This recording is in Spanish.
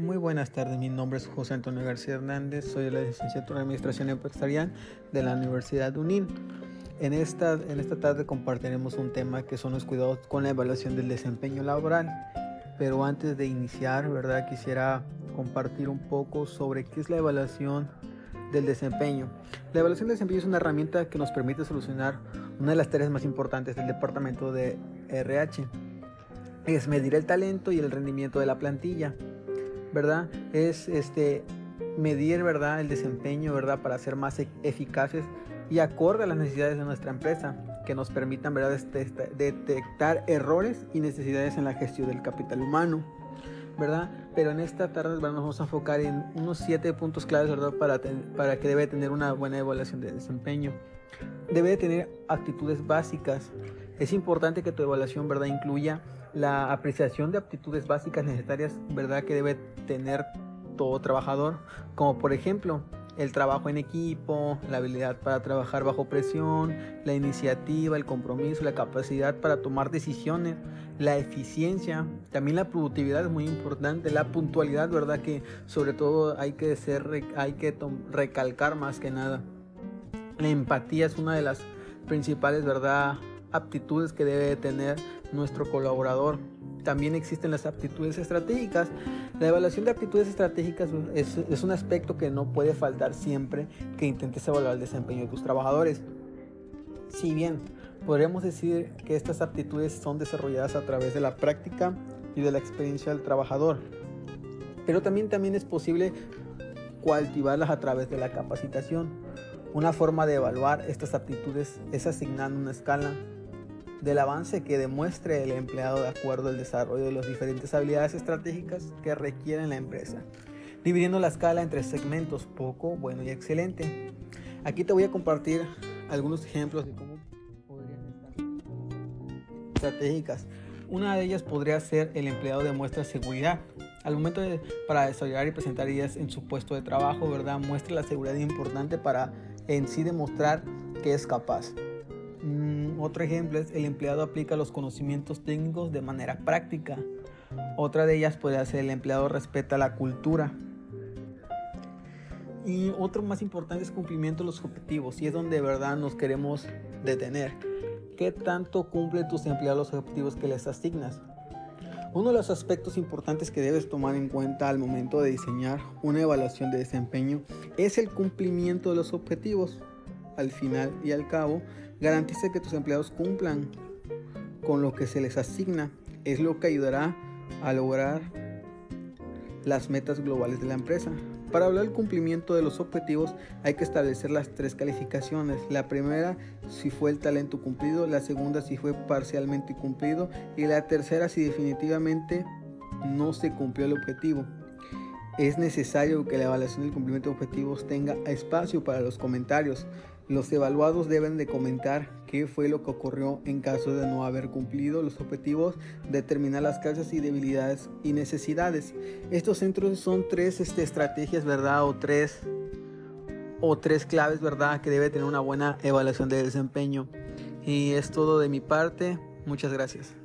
Muy buenas tardes, mi nombre es José Antonio García Hernández, soy de la licenciatura en Administración Empresarial de la Universidad UNIN. En esta, en esta tarde compartiremos un tema que son los cuidados con la evaluación del desempeño laboral. Pero antes de iniciar, ¿verdad? Quisiera compartir un poco sobre qué es la evaluación del desempeño. La evaluación del desempeño es una herramienta que nos permite solucionar una de las tareas más importantes del departamento de RH. Es medir el talento y el rendimiento de la plantilla, ¿verdad? Es este medir, ¿verdad? El desempeño, ¿verdad? Para ser más e-, eficaces y acorde a las necesidades de nuestra empresa, que nos permitan, ¿verdad? Este, este, detectar errores y necesidades en la gestión del capital humano. ¿verdad? Pero en esta tarde nos vamos a enfocar en unos siete puntos claves, ¿verdad? Para, para que debe tener una buena evaluación de desempeño. Debe tener actitudes básicas. Es importante que tu evaluación, ¿verdad? Incluya la apreciación de aptitudes básicas necesarias, ¿verdad? Que debe tener todo trabajador, como por ejemplo, el trabajo en equipo, la habilidad para trabajar bajo presión, la iniciativa, el compromiso, la capacidad para tomar decisiones, la eficiencia, también la productividad es muy importante, la puntualidad, ¿verdad? Que sobre todo hay que, ser, hay que recalcar más que nada. La empatía es una de las principales, ¿verdad? Aptitudes que debe tener nuestro colaborador. También existen las aptitudes estratégicas. La evaluación de aptitudes estratégicas es, es, un aspecto que no puede faltar siempre que intentes evaluar el desempeño de tus trabajadores. Si bien podríamos decir que estas aptitudes son desarrolladas a través de la práctica y de la experiencia del trabajador, pero también, también es posible cultivarlas a través de la capacitación. Una forma de evaluar estas aptitudes es asignando una escala del avance que demuestre el empleado de acuerdo al desarrollo de las diferentes habilidades estratégicas que requiere la empresa, dividiendo la escala entre segmentos poco, bueno y excelente. Aquí te voy a compartir algunos ejemplos de cómo podrían estar estratégicas. Una de ellas podría ser el empleado demuestra seguridad. Al momento de, para desarrollar y presentar ideas en su puesto de trabajo, ¿verdad? Muestra la seguridad importante para en sí demostrar que es capaz. Otro ejemplo es el empleado aplica los conocimientos técnicos de manera práctica. Otra de ellas puede ser el empleado respeta la cultura. Y otro más importante es cumplimiento de los objetivos y es donde de verdad nos queremos detener. ¿Qué tanto cumple tus empleados los objetivos que les asignas? Uno de los aspectos importantes que debes tomar en cuenta al momento de diseñar una evaluación de desempeño es el cumplimiento de los objetivos al final y al cabo, garantice que tus empleados cumplan con lo que se les asigna. Es lo que ayudará a lograr las metas globales de la empresa. Para hablar del cumplimiento de los objetivos hay que establecer las tres calificaciones. La primera si fue el talento cumplido, la segunda si fue parcialmente cumplido y la tercera si definitivamente no se cumplió el objetivo. Es necesario que la evaluación del cumplimiento de objetivos tenga espacio para los comentarios. Los evaluados deben de comentar qué fue lo que ocurrió en caso de no haber cumplido los objetivos, determinar las causas y debilidades y necesidades. Estos centros son tres este, estrategias, ¿verdad? O tres, o tres claves, ¿verdad? Que debe tener una buena evaluación de desempeño. Y es todo de mi parte. Muchas gracias.